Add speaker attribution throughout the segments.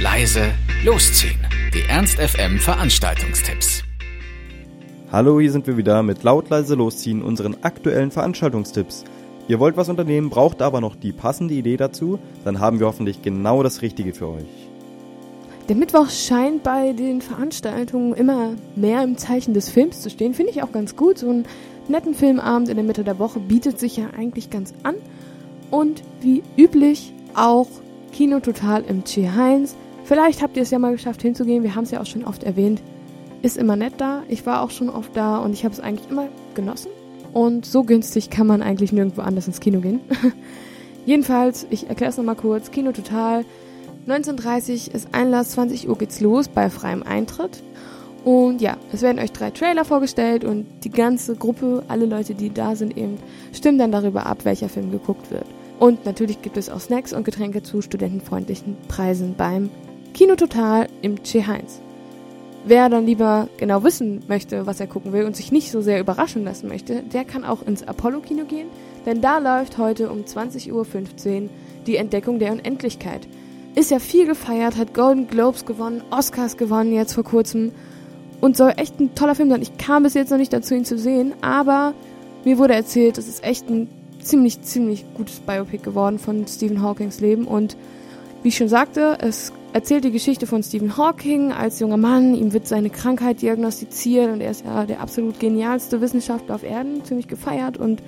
Speaker 1: leise, losziehen. Die Ernst FM Veranstaltungstipps.
Speaker 2: Hallo, hier sind wir wieder mit laut leise losziehen unseren aktuellen Veranstaltungstipps. Ihr wollt was unternehmen, braucht aber noch die passende Idee dazu, dann haben wir hoffentlich genau das Richtige für euch.
Speaker 3: Der Mittwoch scheint bei den Veranstaltungen immer mehr im Zeichen des Films zu stehen. Finde ich auch ganz gut. So einen netten Filmabend in der Mitte der Woche bietet sich ja eigentlich ganz an. Und wie üblich auch Kino Total im Chi Heinz. Vielleicht habt ihr es ja mal geschafft hinzugehen. Wir haben es ja auch schon oft erwähnt. Ist immer nett da. Ich war auch schon oft da und ich habe es eigentlich immer genossen. Und so günstig kann man eigentlich nirgendwo anders ins Kino gehen. Jedenfalls, ich erkläre es nochmal kurz. Kino Total 19.30 ist Einlass, 20 Uhr geht's los bei freiem Eintritt. Und ja, es werden euch drei Trailer vorgestellt und die ganze Gruppe, alle Leute, die da sind, eben stimmen dann darüber ab, welcher Film geguckt wird. Und natürlich gibt es auch Snacks und Getränke zu studentenfreundlichen Preisen beim Kino Total im Che Heinz. Wer dann lieber genau wissen möchte, was er gucken will und sich nicht so sehr überraschen lassen möchte, der kann auch ins Apollo-Kino gehen, denn da läuft heute um 20.15 Uhr die Entdeckung der Unendlichkeit ist ja viel gefeiert, hat Golden Globes gewonnen, Oscars gewonnen jetzt vor kurzem und soll echt ein toller Film sein. Ich kam bis jetzt noch nicht dazu, ihn zu sehen, aber mir wurde erzählt, es ist echt ein ziemlich, ziemlich gutes Biopic geworden von Stephen Hawkings Leben und wie ich schon sagte, es erzählt die Geschichte von Stephen Hawking als junger Mann. Ihm wird seine Krankheit diagnostiziert und er ist ja der absolut genialste Wissenschaftler auf Erden, ziemlich gefeiert und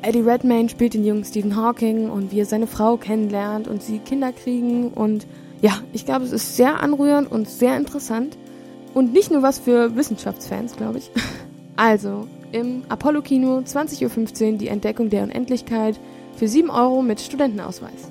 Speaker 3: Eddie Redmayne spielt den jungen Stephen Hawking und wie er seine Frau kennenlernt und sie Kinder kriegen. Und ja, ich glaube, es ist sehr anrührend und sehr interessant. Und nicht nur was für Wissenschaftsfans, glaube ich. Also, im Apollo-Kino 20.15 Uhr die Entdeckung der Unendlichkeit für 7 Euro mit Studentenausweis.